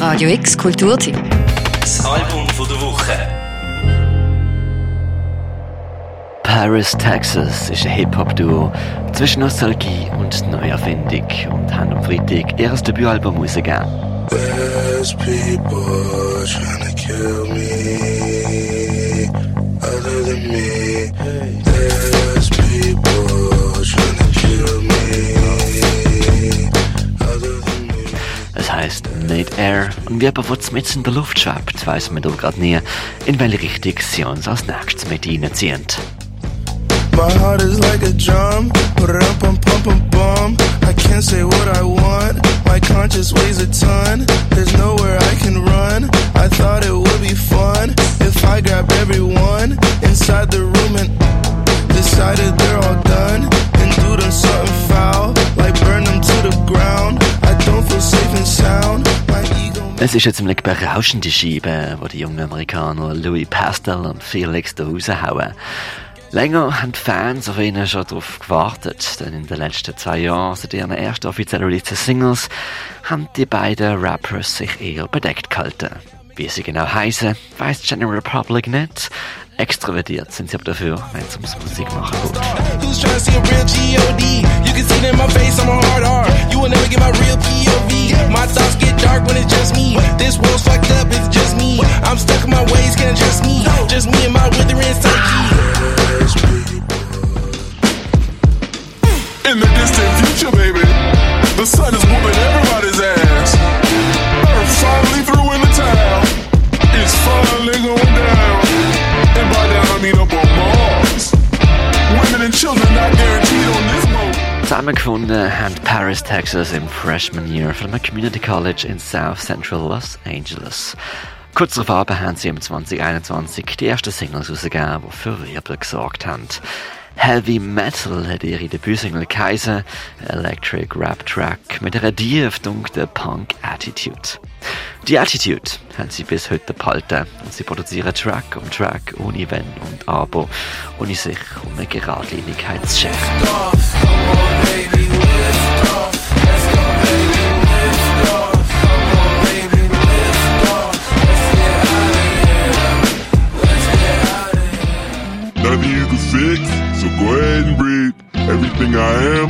Radio X Kulturteam. Das Album von der Woche. Paris, Texas ist ein Hip-Hop-Duo zwischen Nostalgie und Neuerfindung und haben am Freitag ihr Debütalbum rausgegeben. There's people trying to kill me, other than me. There's people Air und wie jemand, der mit in der Luft schwebt, weiss man doch gerade nie, in welche Richtung sie uns als nächstes mit reinziehen. My heart is like a drum, rum pum pum pum bum. I can't say what I want. My conscience weighs a ton. There's nowhere I can run. I thought it would be fun Es ist eine ziemlich berauschende Scheibe, die die jungen Amerikaner Louis Pastel und Felix da raushauen. Länger haben die Fans auf ihnen schon darauf gewartet, denn in den letzten zwei Jahren, seit ihren ersten offiziellen Release Singles, haben die beiden Rappers sich eher bedeckt gehalten. Wie sie genau heißen, weiß General Republic nicht. Extrovertiert sind sie aber dafür, wenn es ums Musikmachen geht. Zusammengefunden haben Paris, Texas im Freshman Year von einem Community College in South Central Los Angeles. Kurz darauf haben sie im 2021 die ersten Singles rausgegeben, die für Wirbel gesorgt haben. Heavy Metal hat ihre Debütsingle geheißen, Electric Rap Track mit einer tief dunklen Punk-Attitude. Die Attitude haben sie bis heute behalten und sie produzieren Track um Track ohne Wenn und Aber, ohne sich um eine Geradlinigkeit zu scheren. And breathe. Everything I am,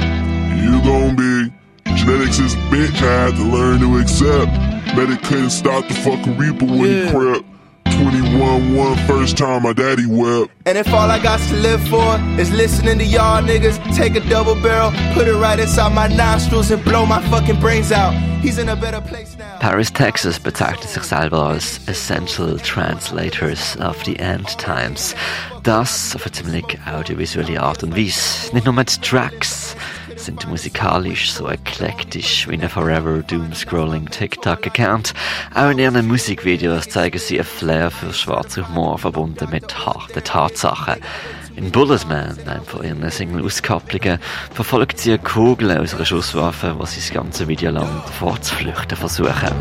you gon' be. Genetics is a bitch, I had to learn to accept. Bet it couldn't stop the fucking reaper when he crept. 21 one first time my daddy wept. And if all I got to live for is listening to y'all niggas, take a double barrel, put it right inside my nostrils and blow my fucking brains out. He's in a better place now. Paris, Texas bezeichnet sich selber als Essential Translators of the End Times. Das auf eine ziemlich audiovisuelle Art und Weise. Nicht nur mit Tracks sind musikalisch so eklektisch wie ein Forever Doom-Scrolling TikTok-Account. Auch in ihren Musikvideos zeigen sie ein Flair für schwarzen Humor verbunden mit harten Tatsachen. In Bulletman, einem von ihren Single-Auskopplungen, verfolgt sie eine Kugel aus einer Schusswaffe, was sie das ganze Video lang vorzuflüchten versuchen.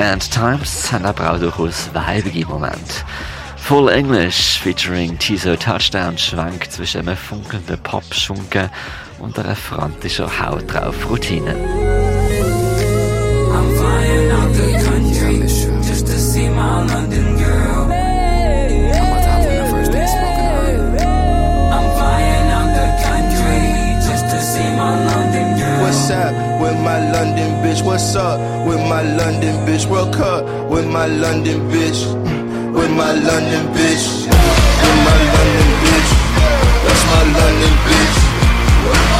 And Times aber auch durchaus weibige Momente. Full English featuring Tiso Touchdown schwankt zwischen einem funkelnden Pop-Schunken und einer frantischen Haut drauf Routine. Bitch? What's up with my London bitch? World Cup with my London bitch. With my London bitch. With my London bitch. That's my London bitch. With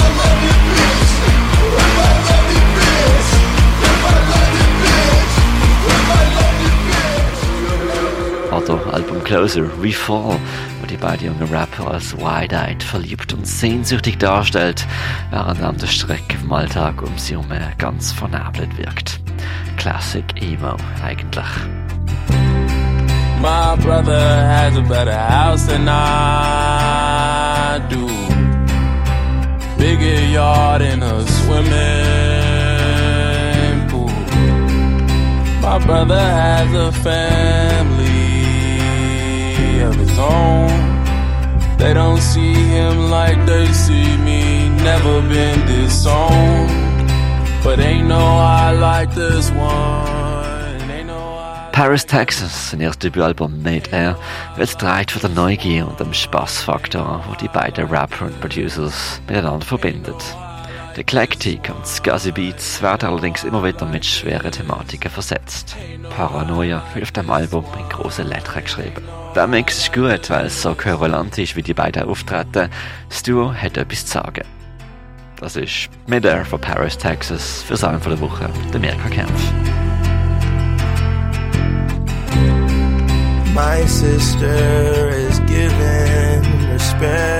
Album Closer, Refall, wo die beiden jungen Rapper als wide-eyed verliebt und sehnsüchtig darstellt, während an der Strecke vom Alltag um sie herum ganz vernebelt wirkt. Classic Emo eigentlich. My brother has a better house than I do. Bigger yard and a swimming pool. My brother has a family They don't see him like they see me. Never been. But ain't no I like this one. Paris, Texas, sein erstes Debütalbum Made Air, wird dreht von der Neugier und dem Spaßfaktor, wo die beiden Rapper und Producers miteinander verbindet. Der Eclectic und Scuzzy Beats werden allerdings immer wieder mit schweren Thematiken versetzt. Paranoia wird auf dem Album in grossen Lettern geschrieben. Der Mix ist gut, weil es so querulant ist, wie die beiden auftreten. Das Duo hat etwas zu sagen. Das ist Mid-Air von Paris, Texas, für Sagen von der Woche, der Mirka Kempf. My sister is given risperidone